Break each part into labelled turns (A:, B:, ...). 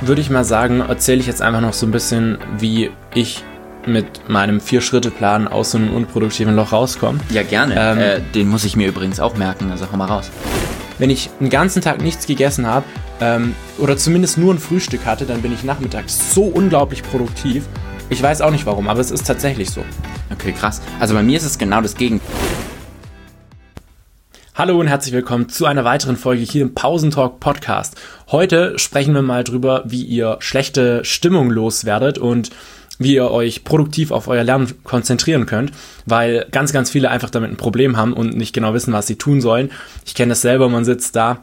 A: würde ich mal sagen, erzähle ich jetzt einfach noch so ein bisschen, wie ich mit meinem Vier-Schritte-Plan aus so einem unproduktiven Loch rauskomme.
B: Ja, gerne. Ähm, äh, den muss ich mir übrigens auch merken, also hau mal raus.
A: Wenn ich einen ganzen Tag nichts gegessen habe ähm, oder zumindest nur ein Frühstück hatte, dann bin ich nachmittags so unglaublich produktiv. Ich weiß auch nicht warum, aber es ist tatsächlich so.
B: Okay, krass. Also bei mir ist es genau das Gegenteil.
A: Hallo und herzlich willkommen zu einer weiteren Folge hier im Pausentalk Podcast. Heute sprechen wir mal drüber, wie ihr schlechte Stimmung loswerdet und wie ihr euch produktiv auf euer Lernen konzentrieren könnt, weil ganz, ganz viele einfach damit ein Problem haben und nicht genau wissen, was sie tun sollen. Ich kenne das selber, man sitzt da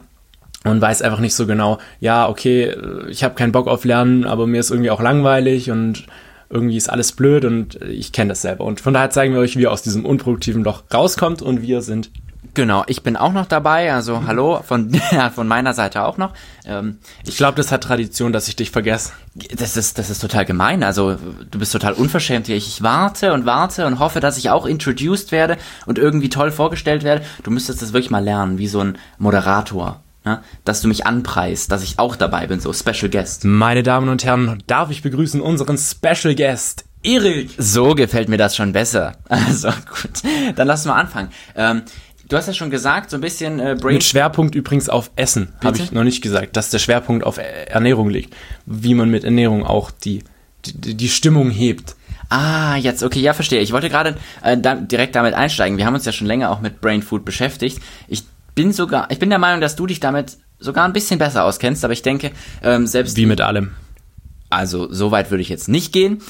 A: und weiß einfach nicht so genau, ja, okay, ich habe keinen Bock auf Lernen, aber mir ist irgendwie auch langweilig und irgendwie ist alles blöd und ich kenne das selber. Und von daher zeigen wir euch, wie ihr aus diesem unproduktiven Loch rauskommt und wir sind
B: Genau, ich bin auch noch dabei, also hallo von, ja, von meiner Seite auch noch.
A: Ähm, ich glaube, das hat Tradition, dass ich dich vergesse.
B: Das ist, das ist total gemein, also du bist total unverschämt. Ich, ich warte und warte und hoffe, dass ich auch introduced werde und irgendwie toll vorgestellt werde. Du müsstest das wirklich mal lernen, wie so ein Moderator. Ja, dass du mich anpreist, dass ich auch dabei bin, so Special Guest.
A: Meine Damen und Herren, darf ich begrüßen unseren Special Guest, Erik.
B: So gefällt mir das schon besser. Also gut, dann lass mal anfangen. Ähm, Du hast ja schon gesagt, so ein bisschen
A: äh, Brain. Mit Schwerpunkt übrigens auf Essen, habe ich noch nicht gesagt, dass der Schwerpunkt auf Ernährung liegt. Wie man mit Ernährung auch die, die, die Stimmung hebt.
B: Ah, jetzt, okay, ja, verstehe. Ich wollte gerade äh, da, direkt damit einsteigen. Wir haben uns ja schon länger auch mit Brain Food beschäftigt. Ich bin sogar, ich bin der Meinung, dass du dich damit sogar ein bisschen besser auskennst, aber ich denke, ähm, selbst.
A: Wie mit allem.
B: Also so weit würde ich jetzt nicht gehen.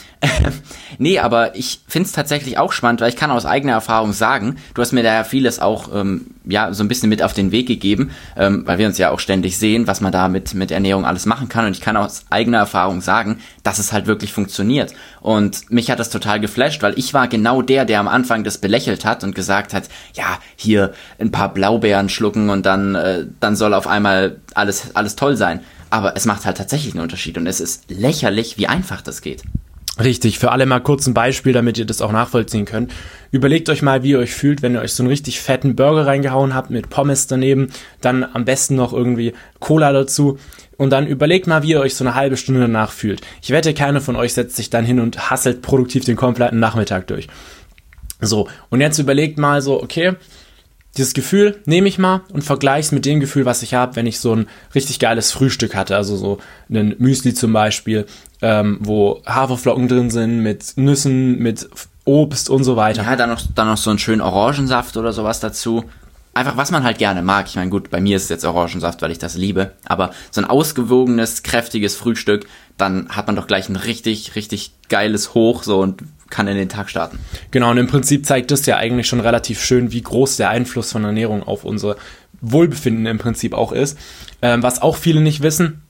B: nee, aber ich finde es tatsächlich auch spannend, weil ich kann aus eigener Erfahrung sagen, du hast mir da ja vieles auch ähm, ja so ein bisschen mit auf den Weg gegeben, ähm, weil wir uns ja auch ständig sehen, was man da mit, mit Ernährung alles machen kann. Und ich kann aus eigener Erfahrung sagen, dass es halt wirklich funktioniert. Und mich hat das total geflasht, weil ich war genau der, der am Anfang das belächelt hat und gesagt hat, ja, hier ein paar Blaubeeren schlucken und dann, äh, dann soll auf einmal alles, alles toll sein aber es macht halt tatsächlich einen Unterschied und es ist lächerlich, wie einfach das geht.
A: Richtig, für alle mal kurz ein Beispiel, damit ihr das auch nachvollziehen könnt. Überlegt euch mal, wie ihr euch fühlt, wenn ihr euch so einen richtig fetten Burger reingehauen habt mit Pommes daneben, dann am besten noch irgendwie Cola dazu und dann überlegt mal, wie ihr euch so eine halbe Stunde danach fühlt. Ich wette, keiner von euch setzt sich dann hin und hasselt produktiv den kompletten Nachmittag durch. So, und jetzt überlegt mal so, okay, dieses Gefühl nehme ich mal und vergleiche es mit dem Gefühl, was ich habe, wenn ich so ein richtig geiles Frühstück hatte. Also so ein Müsli zum Beispiel, ähm, wo Haferflocken drin sind, mit Nüssen, mit Obst und so weiter.
B: Ja, dann noch, dann noch so einen schönen Orangensaft oder sowas dazu. Einfach, was man halt gerne mag. Ich meine, gut, bei mir ist es jetzt Orangensaft, weil ich das liebe. Aber so ein ausgewogenes, kräftiges Frühstück, dann hat man doch gleich ein richtig, richtig geiles Hoch so und kann in den Tag starten.
A: Genau, und im Prinzip zeigt das ja eigentlich schon relativ schön, wie groß der Einfluss von Ernährung auf unser Wohlbefinden im Prinzip auch ist. Ähm, was auch viele nicht wissen,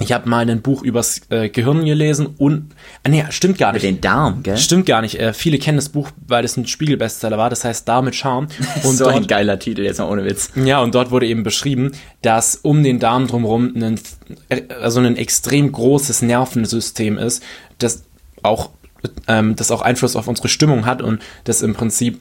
A: ich habe mal ein Buch übers äh, Gehirn gelesen und ah, nee, stimmt gar nicht.
B: Mit den Darm, gell?
A: Stimmt gar nicht. Äh, viele kennen das Buch, weil es ein Spiegelbestseller war. Das heißt Darm mit Charme.
B: Und so dort, ein geiler Titel jetzt mal ohne Witz.
A: Ja, und dort wurde eben beschrieben, dass um den Darm drumherum ein, also ein extrem großes Nervensystem ist, das auch ähm, das auch Einfluss auf unsere Stimmung hat und das im Prinzip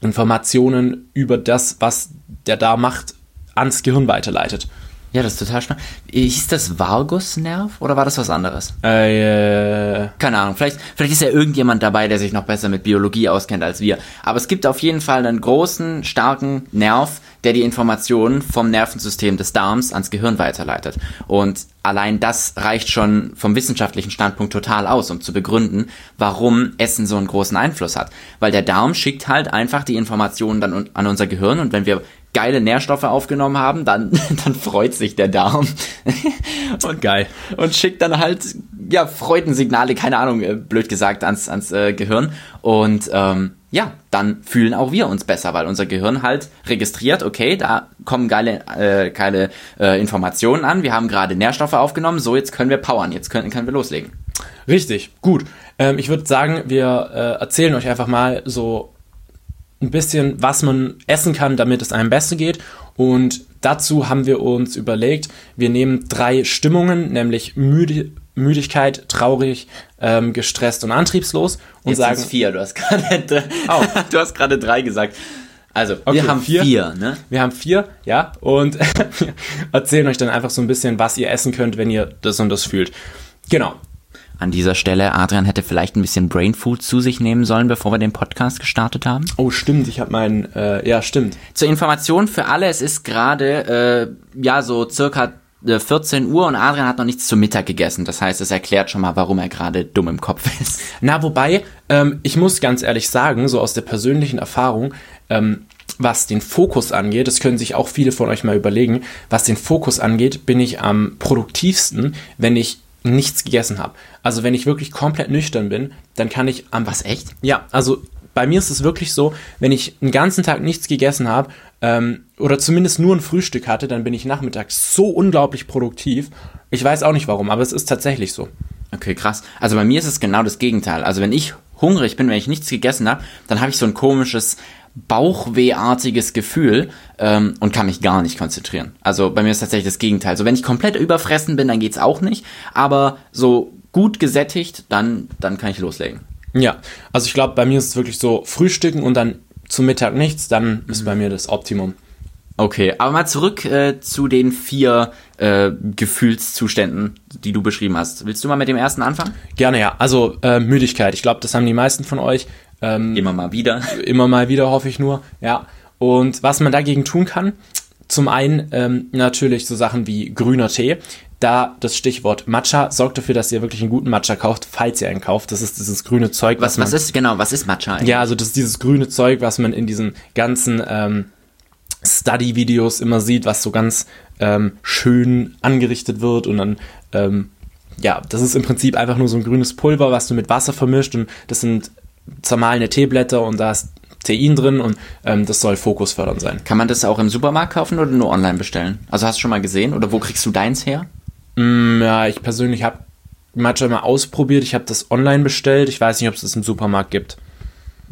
A: Informationen über das, was der da macht, ans Gehirn weiterleitet.
B: Ja, das ist total spannend. Hieß das Vagusnerv oder war das was anderes?
A: Äh, äh,
B: Keine Ahnung. Vielleicht, vielleicht ist ja irgendjemand dabei, der sich noch besser mit Biologie auskennt als wir. Aber es gibt auf jeden Fall einen großen, starken Nerv, der die Informationen vom Nervensystem des Darms ans Gehirn weiterleitet. Und allein das reicht schon vom wissenschaftlichen Standpunkt total aus, um zu begründen, warum Essen so einen großen Einfluss hat. Weil der Darm schickt halt einfach die Informationen dann an unser Gehirn und wenn wir geile Nährstoffe aufgenommen haben, dann, dann freut sich der Darm.
A: und geil.
B: Und schickt dann halt, ja, Freudensignale, keine Ahnung, äh, blöd gesagt, ans, ans äh, Gehirn. Und ähm, ja, dann fühlen auch wir uns besser, weil unser Gehirn halt registriert, okay, da kommen geile, äh, geile äh, Informationen an, wir haben gerade Nährstoffe aufgenommen, so jetzt können wir powern, jetzt können, können wir loslegen.
A: Richtig, gut. Ähm, ich würde sagen, wir äh, erzählen euch einfach mal so ein bisschen, was man essen kann, damit es einem besser geht. Und dazu haben wir uns überlegt, wir nehmen drei Stimmungen, nämlich Müde, Müdigkeit, traurig, ähm, gestresst und antriebslos und
B: Jetzt sagen vier. Du hast gerade oh. du hast gerade drei gesagt. Also,
A: Okay,
B: wir haben
A: vier.
B: vier, ne?
A: Wir haben vier, ja, und erzählen euch dann einfach so ein bisschen, was ihr essen könnt, wenn ihr das und das fühlt. Genau.
B: An dieser Stelle, Adrian hätte vielleicht ein bisschen Brain Food zu sich nehmen sollen, bevor wir den Podcast gestartet haben.
A: Oh, stimmt, ich habe meinen, äh, ja, stimmt.
B: Zur Information für alle, es ist gerade, äh, ja, so circa äh, 14 Uhr und Adrian hat noch nichts zum Mittag gegessen. Das heißt, es erklärt schon mal, warum er gerade dumm im Kopf ist.
A: Na, wobei, ähm, ich muss ganz ehrlich sagen, so aus der persönlichen Erfahrung, ähm, was den Fokus angeht, das können sich auch viele von euch mal überlegen, was den Fokus angeht, bin ich am produktivsten, wenn ich nichts gegessen habe. Also wenn ich wirklich komplett nüchtern bin, dann kann ich am
B: Was, echt?
A: Ja, also bei mir ist es wirklich so, wenn ich einen ganzen Tag nichts gegessen habe ähm, oder zumindest nur ein Frühstück hatte, dann bin ich nachmittags so unglaublich produktiv. Ich weiß auch nicht warum, aber es ist tatsächlich so.
B: Okay, krass. Also bei mir ist es genau das Gegenteil. Also wenn ich hungrig bin, wenn ich nichts gegessen habe, dann habe ich so ein komisches Bauchwehartiges Gefühl ähm, und kann mich gar nicht konzentrieren. Also bei mir ist tatsächlich das Gegenteil. Also wenn ich komplett überfressen bin, dann geht's auch nicht. Aber so gut gesättigt, dann, dann kann ich loslegen.
A: Ja, also ich glaube, bei mir ist es wirklich so Frühstücken und dann zum Mittag nichts, dann ist bei mir das Optimum.
B: Okay, aber mal zurück äh, zu den vier äh, Gefühlszuständen, die du beschrieben hast. Willst du mal mit dem ersten anfangen?
A: Gerne ja. Also äh, Müdigkeit. Ich glaube, das haben die meisten von euch. Ähm,
B: Immer mal wieder.
A: immer mal wieder, hoffe ich nur. Ja. Und was man dagegen tun kann, zum einen ähm, natürlich so Sachen wie grüner Tee. Da das Stichwort Matcha sorgt dafür, dass ihr wirklich einen guten Matcha kauft, falls ihr einen kauft. Das ist dieses grüne Zeug,
B: Was,
A: man,
B: was ist, genau, was ist Matcha eigentlich?
A: Ja, also das ist dieses grüne Zeug, was man in diesen ganzen ähm, Study-Videos immer sieht, was so ganz ähm, schön angerichtet wird und dann, ähm, ja, das ist im Prinzip einfach nur so ein grünes Pulver, was du mit Wasser vermischt und das sind zermahlene Teeblätter und da ist Tein drin und ähm, das soll fokusfördernd sein.
B: Kann man das auch im Supermarkt kaufen oder nur online bestellen? Also hast du schon mal gesehen oder wo kriegst du deins her?
A: Mm, Ja, ich persönlich habe Matcha mal ausprobiert, ich habe das online bestellt, ich weiß nicht, ob es das im Supermarkt gibt.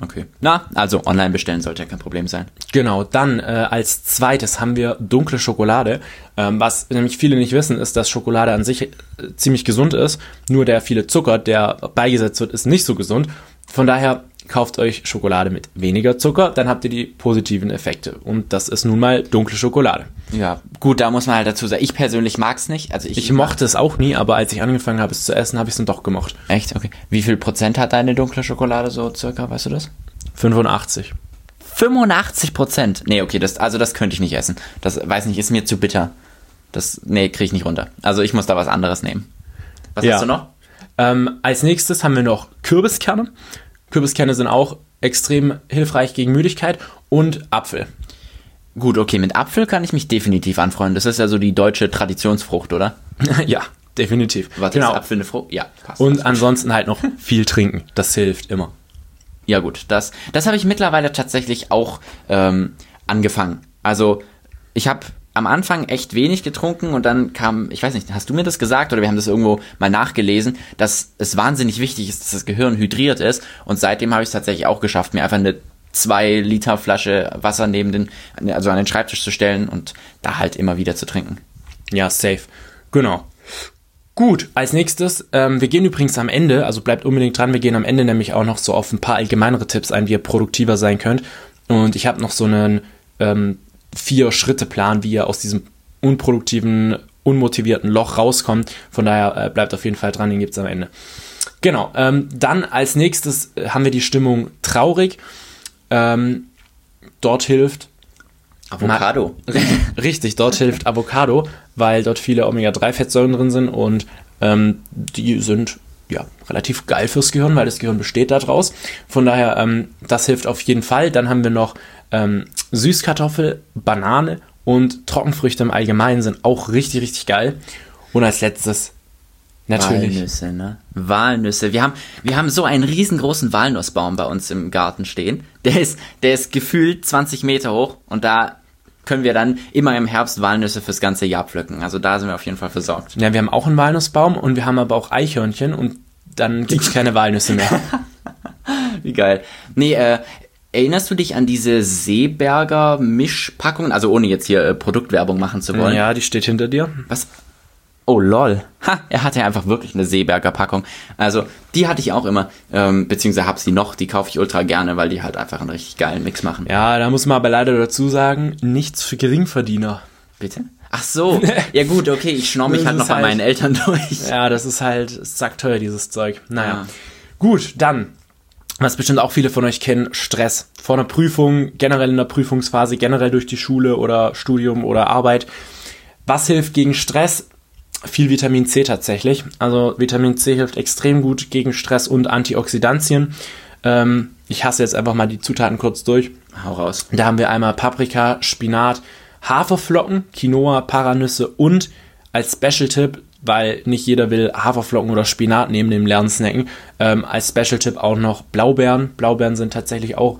B: Okay. Na, also online bestellen sollte ja kein Problem sein.
A: Genau, dann äh, als zweites haben wir dunkle Schokolade. Ähm, was nämlich viele nicht wissen, ist, dass Schokolade an sich äh, ziemlich gesund ist. Nur der viele Zucker, der beigesetzt wird, ist nicht so gesund. Von daher kauft euch Schokolade mit weniger Zucker, dann habt ihr die positiven Effekte. Und das ist nun mal dunkle Schokolade.
B: Ja, gut, da muss man halt dazu sagen, ich persönlich mag's nicht. Also ich,
A: Ich mochte es auch nie, aber als ich angefangen habe, es zu essen, habe ich es dann doch gemocht.
B: Echt? Okay. Wie viel Prozent hat deine dunkle Schokolade so circa, weißt du das?
A: 85.
B: 85 Prozent. Nee, okay, das, also das könnte ich nicht essen. Das, weiß nicht, ist mir zu bitter. Das, nee, kriege ich nicht runter. Also ich muss da was anderes nehmen. Was
A: Ja.
B: hast du noch?
A: Ähm, als nächstes haben wir noch Kürbiskerne. Kürbiskerne sind auch extrem hilfreich gegen Müdigkeit und Apfel.
B: Gut, okay, mit Apfel kann ich mich definitiv anfreunden. Das ist ja so die deutsche Traditionsfrucht, oder?
A: ja, definitiv.
B: Was
A: genau.
B: ist Apfel eine Frucht? Ja, passt.
A: Und ansonsten halt noch viel trinken. Das hilft immer.
B: Ja gut, das, das habe ich mittlerweile tatsächlich auch ähm, angefangen. Also ich habe am Anfang echt wenig getrunken und dann kam, ich weiß nicht, hast du mir das gesagt oder wir haben das irgendwo mal nachgelesen, dass es wahnsinnig wichtig ist, dass das Gehirn hydriert ist und seitdem habe ich es tatsächlich auch geschafft, mir einfach eine zwei Liter Flasche Wasser neben den, also an den Schreibtisch zu stellen und da halt immer wieder zu trinken.
A: Ja, safe. Genau. Gut, als nächstes, ähm, wir gehen übrigens am Ende, also bleibt unbedingt dran, wir gehen am Ende nämlich auch noch so auf ein paar allgemeinere Tipps ein, wie ihr produktiver sein könnt. Und ich habe noch so einen ähm, Vier-Schritte-Plan, wie ihr aus diesem unproduktiven, unmotivierten Loch rauskommt. Von daher äh, bleibt auf jeden Fall dran, den gibt's am Ende. Genau, ähm, dann als nächstes äh, haben wir die Stimmung traurig. Ähm, dort hilft
B: Avocado.
A: Richtig, dort hilft Avocado, weil dort viele Omega-3-Fettsäuren drin sind und ähm, die sind ja relativ geil fürs Gehirn, weil das Gehirn besteht daraus. Von daher, ähm, das hilft auf jeden Fall. Dann haben wir noch ähm, Süßkartoffel, Banane und Trockenfrüchte im Allgemeinen sind auch richtig, richtig geil. Und als letztes natürlich.
B: Walnüsse, ne? Walnüsse. Wir haben, wir haben so einen riesengroßen Walnussbaum bei uns im Garten stehen. Der ist, der ist gefühlt 20 Meter hoch und da können wir dann immer im Herbst Walnüsse fürs ganze Jahr pflücken. Also da sind wir auf jeden Fall versorgt.
A: Ja, wir haben auch einen Walnussbaum und wir haben aber auch Eichhörnchen und dann gibt es keine Walnüsse mehr.
B: Wie geil. Nee, äh, erinnerst du dich an diese Seeberger Mischpackungen? Also ohne jetzt hier äh, Produktwerbung machen zu wollen.
A: ja, die steht hinter dir.
B: Was? Oh, lol. Ha, er hatte einfach wirklich eine Seeberger Packung. Also, die hatte ich auch immer, ähm, beziehungsweise hab sie noch, die kaufe ich ultra gerne, weil die halt einfach einen richtig geilen Mix machen.
A: Ja, da muss man aber leider dazu sagen, nichts für Geringverdiener.
B: Bitte? Ach so, ja gut, okay, ich schnorr mich halt noch bei
A: halt-
B: meinen Eltern durch.
A: Ja, das ist halt sackteuer, dieses Zeug. Naja.
B: Ja.
A: Gut, dann, was bestimmt auch viele von euch kennen, Stress. Vor einer Prüfung, generell in der Prüfungsphase, generell durch die Schule oder Studium oder Arbeit. Was hilft gegen Stress? Viel Vitamin C tatsächlich. Also Vitamin C hilft extrem gut gegen Stress und Antioxidantien. Ähm, ich hasse jetzt einfach mal die Zutaten kurz durch.
B: Hau raus.
A: Da haben wir einmal Paprika, Spinat, Haferflocken, Quinoa, Paranüsse und als Special-Tipp, weil nicht jeder will Haferflocken oder Spinat neben dem leeren Snacken, ähm, als Special-Tipp auch noch Blaubeeren. Blaubeeren sind tatsächlich auch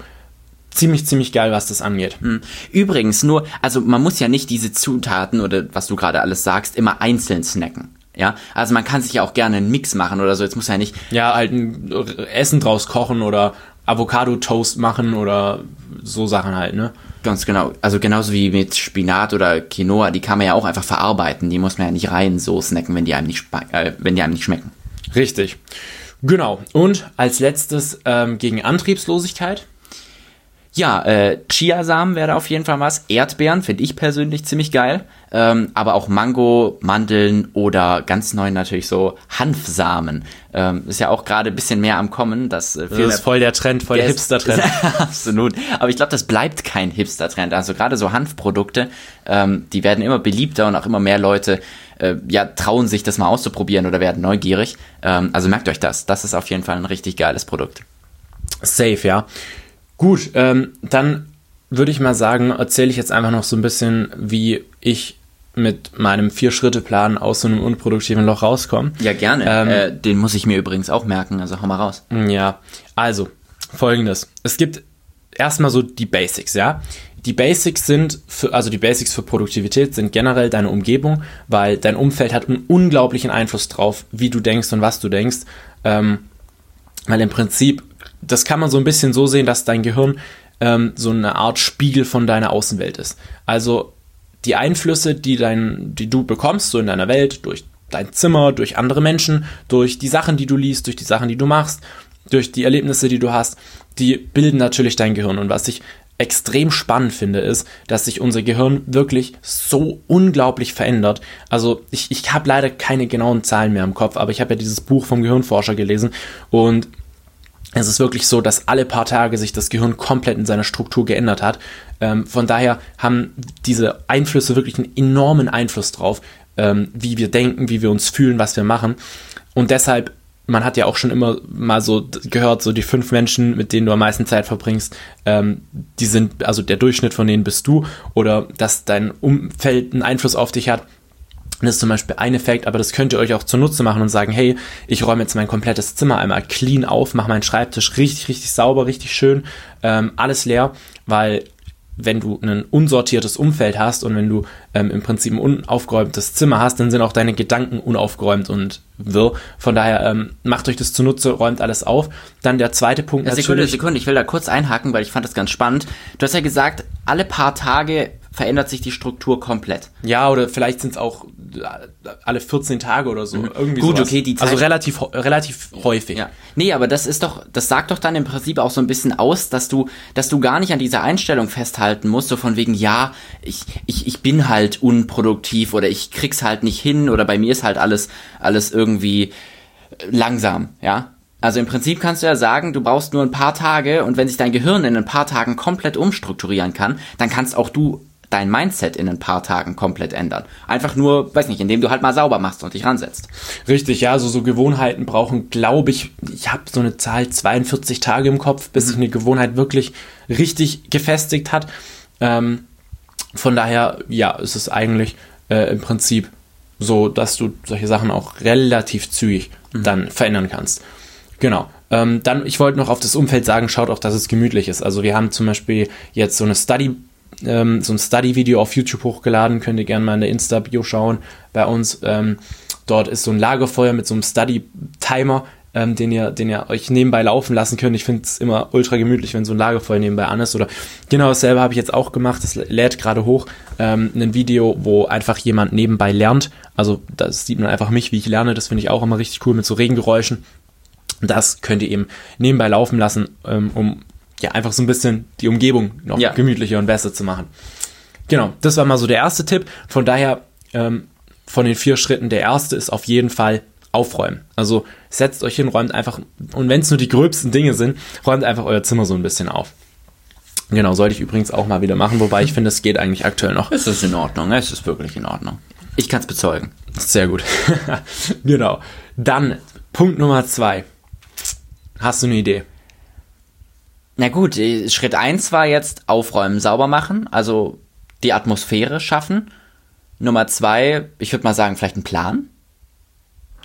A: ziemlich, ziemlich geil, was das angeht.
B: Hm. Übrigens, nur, also man muss ja nicht diese Zutaten oder was du gerade alles sagst, immer einzeln snacken. Ja, also man kann sich ja auch gerne einen Mix machen oder so. Jetzt muss ja nicht,
A: Ja, halt ein Essen draus kochen oder Avocado-Toast machen oder so Sachen halt, ne?
B: Ganz genau, also genauso wie mit Spinat oder Quinoa, die kann man ja auch einfach verarbeiten. Die muss man ja nicht rein so snacken, wenn die einem nicht, äh, wenn die einem nicht schmecken.
A: Richtig. Genau. Und als letztes ähm, gegen Antriebslosigkeit.
B: Ja, äh, Chiasamen wäre da auf jeden Fall was. Erdbeeren finde ich persönlich ziemlich geil. Ähm, aber auch Mango, Mandeln oder ganz neu natürlich so Hanfsamen. Ähm, ist ja auch gerade ein bisschen mehr am Kommen. Das, äh,
A: Das ist voll der Trend, voll der, Hipster-Trend.
B: Absolut. Aber ich glaube, das bleibt kein Hipster-Trend. Also gerade so Hanfprodukte, ähm, die werden immer beliebter und auch immer mehr Leute äh, ja, trauen sich das mal auszuprobieren oder werden neugierig. Ähm, also merkt euch das. Das ist auf jeden Fall ein richtig geiles Produkt.
A: Safe, ja. Gut, ähm, dann würde ich mal sagen, erzähle ich jetzt einfach noch so ein bisschen, wie ich mit meinem Vier-Schritte-Plan aus so einem unproduktiven Loch rauskomme.
B: Ja, gerne.
A: Ähm,
B: äh, den muss ich mir übrigens auch merken. Also hau mal raus.
A: Ja, also folgendes. Es gibt erstmal so die Basics, ja. Die Basics sind, für, also die Basics für Produktivität sind generell deine Umgebung, weil dein Umfeld hat einen unglaublichen Einfluss drauf, wie du denkst und was du denkst. Ähm, weil im Prinzip, das kann man so ein bisschen so sehen, dass dein Gehirn ähm, so eine Art Spiegel von deiner Außenwelt ist. Also die Einflüsse, die, dein, die du bekommst, so in deiner Welt, durch dein Zimmer, durch andere Menschen, durch die Sachen, die du liest, durch die Sachen, die du machst, durch die Erlebnisse, die du hast, die bilden natürlich dein Gehirn. Und was ich extrem spannend finde, ist, dass sich unser Gehirn wirklich so unglaublich verändert. Also ich, ich habe leider keine genauen Zahlen mehr im Kopf, aber ich habe ja dieses Buch vom Gehirnforscher gelesen und es ist wirklich so, dass alle paar Tage sich das Gehirn komplett in seiner Struktur geändert hat. Ähm, von daher haben diese Einflüsse wirklich einen enormen Einfluss drauf, ähm, wie wir denken, wie wir uns fühlen, was wir machen. Und deshalb, man hat ja auch schon immer mal so gehört, so die fünf Menschen, mit denen du am meisten Zeit verbringst, ähm, die sind, also der Durchschnitt von denen bist du, oder dass dein Umfeld einen Einfluss auf dich hat. Das ist zum Beispiel ein Effekt, aber das könnt ihr euch auch zunutze machen und sagen, hey, ich räume jetzt mein komplettes Zimmer einmal clean auf, mache meinen Schreibtisch richtig, richtig sauber, richtig schön, ähm, alles leer, weil wenn du ein unsortiertes Umfeld hast und wenn du ähm, im Prinzip ein unaufgeräumtes Zimmer hast, dann sind auch deine Gedanken unaufgeräumt und wirr. Von daher ähm, macht euch das zunutze, räumt alles auf. Dann der zweite Punkt
B: Sekunde,
A: natürlich.
B: Sekunde, ich will da kurz einhaken, weil ich fand das ganz spannend. Du hast ja gesagt, alle paar Tage verändert sich die Struktur komplett.
A: Ja, oder vielleicht sind es auch äh, alle 14 Tage oder so. Irgendwie
B: Gut,
A: sowas.
B: okay, die Zeit-
A: Also relativ, relativ häufig.
B: Ja. Nee, aber das ist doch, das sagt doch dann im Prinzip auch so ein bisschen aus, dass du, dass du gar nicht an dieser Einstellung festhalten musst, so von wegen, ja, ich, ich, ich bin halt unproduktiv oder ich krieg's halt nicht hin oder bei mir ist halt alles, alles irgendwie äh, langsam, ja. Also im Prinzip kannst du ja sagen, du brauchst nur ein paar Tage und wenn sich dein Gehirn in ein paar Tagen komplett umstrukturieren kann, dann kannst auch du dein Mindset in ein paar Tagen komplett ändern. Einfach nur, weiß nicht, indem du halt mal sauber machst und dich ransetzt.
A: Richtig, ja, also so Gewohnheiten brauchen, glaube ich, ich habe so eine Zahl 42 Tage im Kopf, bis sich eine Gewohnheit wirklich richtig gefestigt hat. Ähm, von daher, ja, es ist eigentlich äh, im Prinzip so, dass du solche Sachen auch relativ zügig dann verändern kannst. Genau. Ähm, dann, ich wollte noch auf das Umfeld sagen, schaut auch, dass es gemütlich ist. Also wir haben zum Beispiel jetzt so eine Study, ähm, so ein Study-Video auf YouTube hochgeladen, könnt ihr gerne mal in der Insta-Bio schauen bei uns. Ähm, dort ist so ein Lagerfeuer mit so einem Study-Timer. ähm, den ihr, den ihr euch nebenbei laufen lassen könnt. Ich finde es immer ultra gemütlich, wenn so ein Lagerfeuer nebenbei an ist. Oder genau dasselbe habe ich jetzt auch gemacht. Das lädt gerade hoch ähm, ein Video, wo einfach jemand nebenbei lernt. Also das sieht man einfach mich, wie ich lerne. Das finde ich auch immer richtig cool mit so Regengeräuschen. Das könnt ihr eben nebenbei laufen lassen, ähm, um ja einfach so ein bisschen die Umgebung noch ja. gemütlicher und besser zu machen. Genau, das war mal so der erste Tipp. Von daher ähm, von den vier Schritten der erste ist auf jeden Fall aufräumen. Also setzt euch hin, räumt einfach, und wenn es nur die gröbsten Dinge sind, räumt einfach euer Zimmer so ein bisschen auf. Genau, sollte ich übrigens auch mal wieder machen, wobei ich finde, es geht eigentlich aktuell noch.
B: Es ist in Ordnung, es ist wirklich in Ordnung. Ich kann es bezeugen.
A: Sehr gut. genau. Dann Punkt Nummer zwei. Hast du eine Idee?
B: Na gut, Schritt eins war jetzt aufräumen, sauber machen, also die Atmosphäre schaffen. Nummer zwei, ich würde mal sagen, vielleicht ein Plan.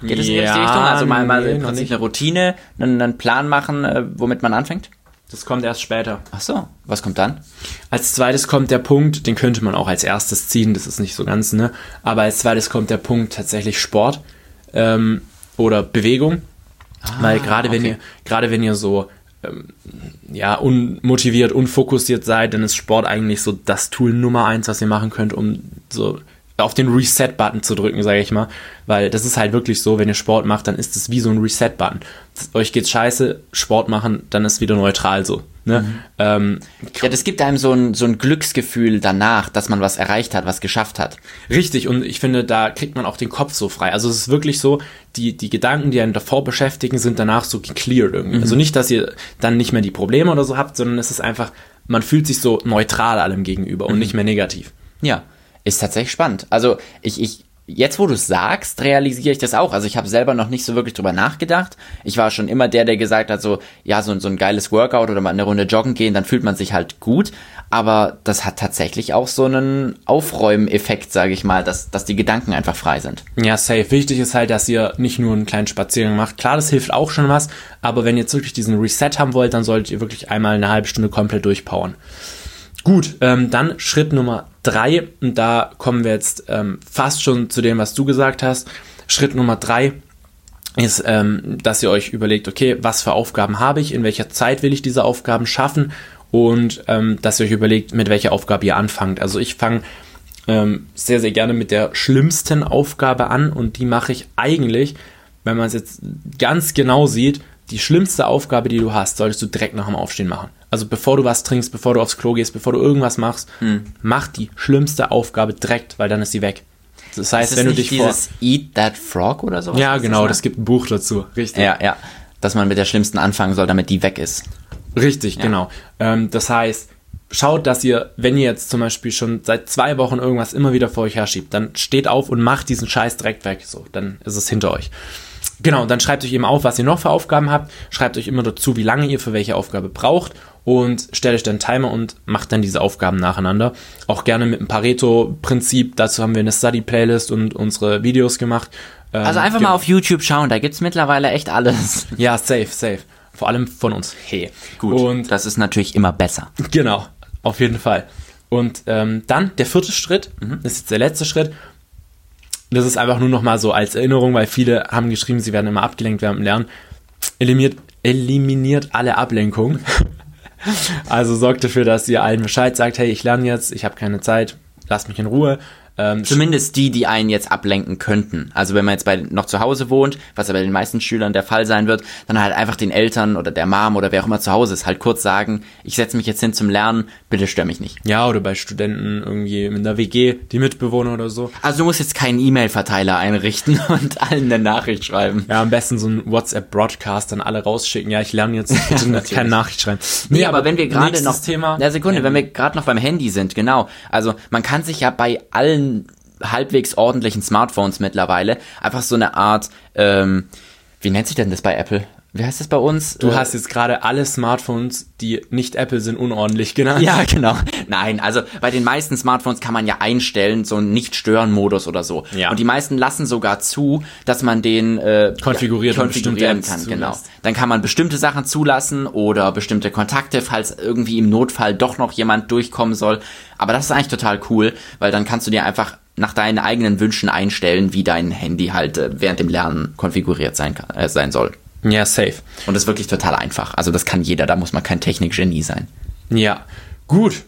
B: Geht es in die richtige Richtung? Also mal, mal nee, im Prinzip eine Routine, einen, einen Plan machen, äh, womit man anfängt?
A: Das kommt erst später.
B: Ach so, was kommt dann?
A: Als zweites kommt der Punkt, den könnte man auch als erstes ziehen, das ist nicht so ganz, ne? Aber als zweites kommt der Punkt tatsächlich Sport ähm, oder Bewegung. Ah, Weil gerade okay. wenn ihr, gerade wenn ihr so ähm, ja, unmotiviert, unfokussiert seid, dann ist Sport eigentlich so das Tool Nummer eins, was ihr machen könnt, um so auf den Reset-Button zu drücken, sage ich mal. Weil das ist halt wirklich so, wenn ihr Sport macht, dann ist es wie so ein Reset-Button. Euch geht's scheiße, Sport machen, dann ist wieder neutral so. Ne? Mhm.
B: Ähm, ja, das gibt einem so ein, so ein Glücksgefühl danach, dass man was erreicht hat, was geschafft hat.
A: Richtig, und ich finde, da kriegt man auch den Kopf so frei. Also es ist wirklich so, die, die Gedanken, die einen davor beschäftigen, sind danach so gecleared irgendwie. Mhm. Also nicht, dass ihr dann nicht mehr die Probleme oder so habt, sondern es ist einfach, man fühlt sich so neutral allem gegenüber mhm. und nicht mehr negativ.
B: Ja, ist tatsächlich spannend. Also ich, ich, jetzt wo du es sagst, realisiere ich das auch. Also ich habe selber noch nicht so wirklich drüber nachgedacht. Ich war schon immer der, der gesagt hat, so, ja, so, so ein geiles Workout oder mal eine Runde joggen gehen, dann fühlt man sich halt gut. Aber das hat tatsächlich auch so einen Aufräumeffekt, sage ich mal, dass, dass die Gedanken einfach frei sind.
A: Ja, safe. Wichtig ist halt, dass ihr nicht nur einen kleinen Spaziergang macht. Klar, das hilft auch schon was, aber wenn ihr jetzt wirklich diesen Reset haben wollt, dann solltet ihr wirklich einmal eine halbe Stunde komplett durchpowern. Gut, ähm, dann Schritt Nummer drei, und da kommen wir jetzt ähm, fast schon zu dem, was du gesagt hast. Schritt Nummer drei ist, ähm, dass ihr euch überlegt, okay, was für Aufgaben habe ich, in welcher Zeit will ich diese Aufgaben schaffen und ähm, dass ihr euch überlegt, mit welcher Aufgabe ihr anfangt. Also ich fange ähm, sehr, sehr gerne mit der schlimmsten Aufgabe an und die mache ich eigentlich, wenn man es jetzt ganz genau sieht, die schlimmste Aufgabe, die du hast, solltest du direkt nach dem Aufstehen machen. Also bevor du was trinkst, bevor du aufs Klo gehst, bevor du irgendwas machst, hm. mach die schlimmste Aufgabe direkt, weil dann ist sie weg.
B: Das heißt, wenn du dich vor Eat That Frog oder sowas?
A: Ja, genau, das, das gibt ein Buch dazu,
B: richtig. Ja, ja, dass man mit der schlimmsten anfangen soll, damit die weg ist.
A: Richtig, ja. genau. Ähm, das heißt, schaut, dass ihr, wenn ihr jetzt zum Beispiel schon seit zwei Wochen irgendwas immer wieder vor euch herschiebt, dann steht auf und macht diesen Scheiß direkt weg. So, dann ist es hinter euch. Genau, dann schreibt euch eben auf, was ihr noch für Aufgaben habt. Schreibt euch immer dazu, wie lange ihr für welche Aufgabe braucht und stellt euch dann Timer und macht dann diese Aufgaben nacheinander. Auch gerne mit dem Pareto-Prinzip. Dazu haben wir eine Study-Playlist und unsere Videos gemacht.
B: Ähm, also einfach mal auf YouTube schauen, da gibt's mittlerweile echt alles.
A: Ja, safe, safe. Vor allem von uns. Hey.
B: Gut. Und das ist natürlich immer besser.
A: Genau, auf jeden Fall. Und ähm, dann der vierte Schritt, mhm. das ist jetzt der letzte Schritt. Das ist einfach nur noch mal so als Erinnerung, weil viele haben geschrieben, sie werden immer abgelenkt während dem Lernen. Eliminiert, eliminiert alle Ablenkung. also sorgt dafür, dass ihr allen Bescheid sagt, hey, ich lerne jetzt, ich habe keine Zeit, lasst mich in Ruhe.
B: Ähm, Zumindest die, die einen jetzt ablenken könnten. Also wenn man jetzt bei, noch zu Hause wohnt, was ja bei den meisten Schülern der Fall sein wird, dann halt einfach den Eltern oder der Mom oder wer auch immer zu Hause ist, halt kurz sagen, ich setze mich jetzt hin zum Lernen, bitte stör mich nicht.
A: Ja, oder bei Studenten irgendwie in der WG, die Mitbewohner oder so.
B: Also du musst jetzt keinen E-Mail-Verteiler einrichten und allen eine Nachricht schreiben.
A: Ja, am besten so ein WhatsApp-Broadcast dann alle rausschicken. Ja, ich lerne jetzt bitte keine Nachricht schreiben.
B: Nee, nee aber, aber wenn wir gerade noch... Thema. Ja, Sekunde, wenn wir gerade noch beim Handy sind, genau. Also man kann sich ja bei allen halbwegs ordentlichen Smartphones mittlerweile einfach so eine Art, ähm, wie nennt sich denn das bei Apple? Wie heißt das bei uns?
A: Du äh, hast jetzt gerade alle Smartphones, die nicht Apple sind, unordentlich genannt.
B: Ja, genau. Nein, also bei den meisten Smartphones kann man ja einstellen, so einen Nicht-Stören-Modus oder so. Ja. Und die meisten lassen sogar zu, dass man den äh,
A: konfiguriert
B: ja, konfigurieren kann. Genau. Dann kann man bestimmte Sachen zulassen oder bestimmte Kontakte, falls irgendwie im Notfall doch noch jemand durchkommen soll. Aber das ist eigentlich total cool, weil dann kannst du dir einfach nach deinen eigenen Wünschen einstellen, wie dein Handy halt äh, während dem Lernen konfiguriert sein, kann, äh, sein soll.
A: Ja, safe.
B: Und das ist wirklich total einfach. Also das kann jeder, da muss man kein Technikgenie sein.
A: Ja, gut.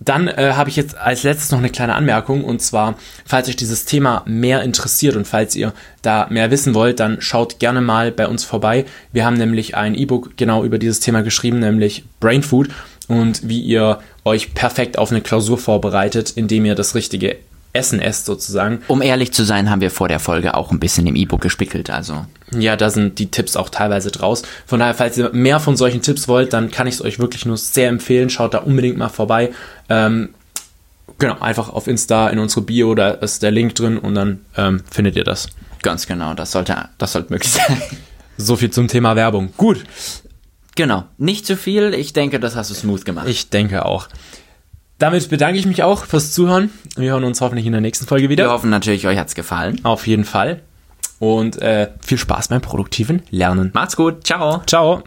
A: Dann äh, habe ich jetzt als letztes noch eine kleine Anmerkung und zwar, falls euch dieses Thema mehr interessiert und falls ihr da mehr wissen wollt, dann schaut gerne mal bei uns vorbei. Wir haben nämlich ein E-Book genau über dieses Thema geschrieben, nämlich Brain Food und wie ihr euch perfekt auf eine Klausur vorbereitet, indem ihr das richtige Essen esst sozusagen.
B: Um ehrlich zu sein, haben wir vor der Folge auch ein bisschen im E-Book gespickelt, also.
A: Ja, da sind die Tipps auch teilweise draus. Von daher, falls ihr mehr von solchen Tipps wollt, dann kann ich es euch wirklich nur sehr empfehlen. Schaut da unbedingt mal vorbei. Ähm, genau, einfach auf Insta in unsere Bio, da ist der Link drin und dann ähm, findet ihr das.
B: Ganz genau, das sollte, das sollte möglich sein.
A: So viel zum Thema Werbung. Gut.
B: Genau, nicht zu viel. Ich denke, das hast du smooth gemacht.
A: Ich denke auch. Damit bedanke ich mich auch fürs Zuhören. Wir hören uns hoffentlich in der nächsten Folge wieder.
B: Wir hoffen natürlich, euch hat's gefallen.
A: Auf jeden Fall. Und äh, viel Spaß beim produktiven Lernen.
B: Macht's gut. Ciao.
A: Ciao.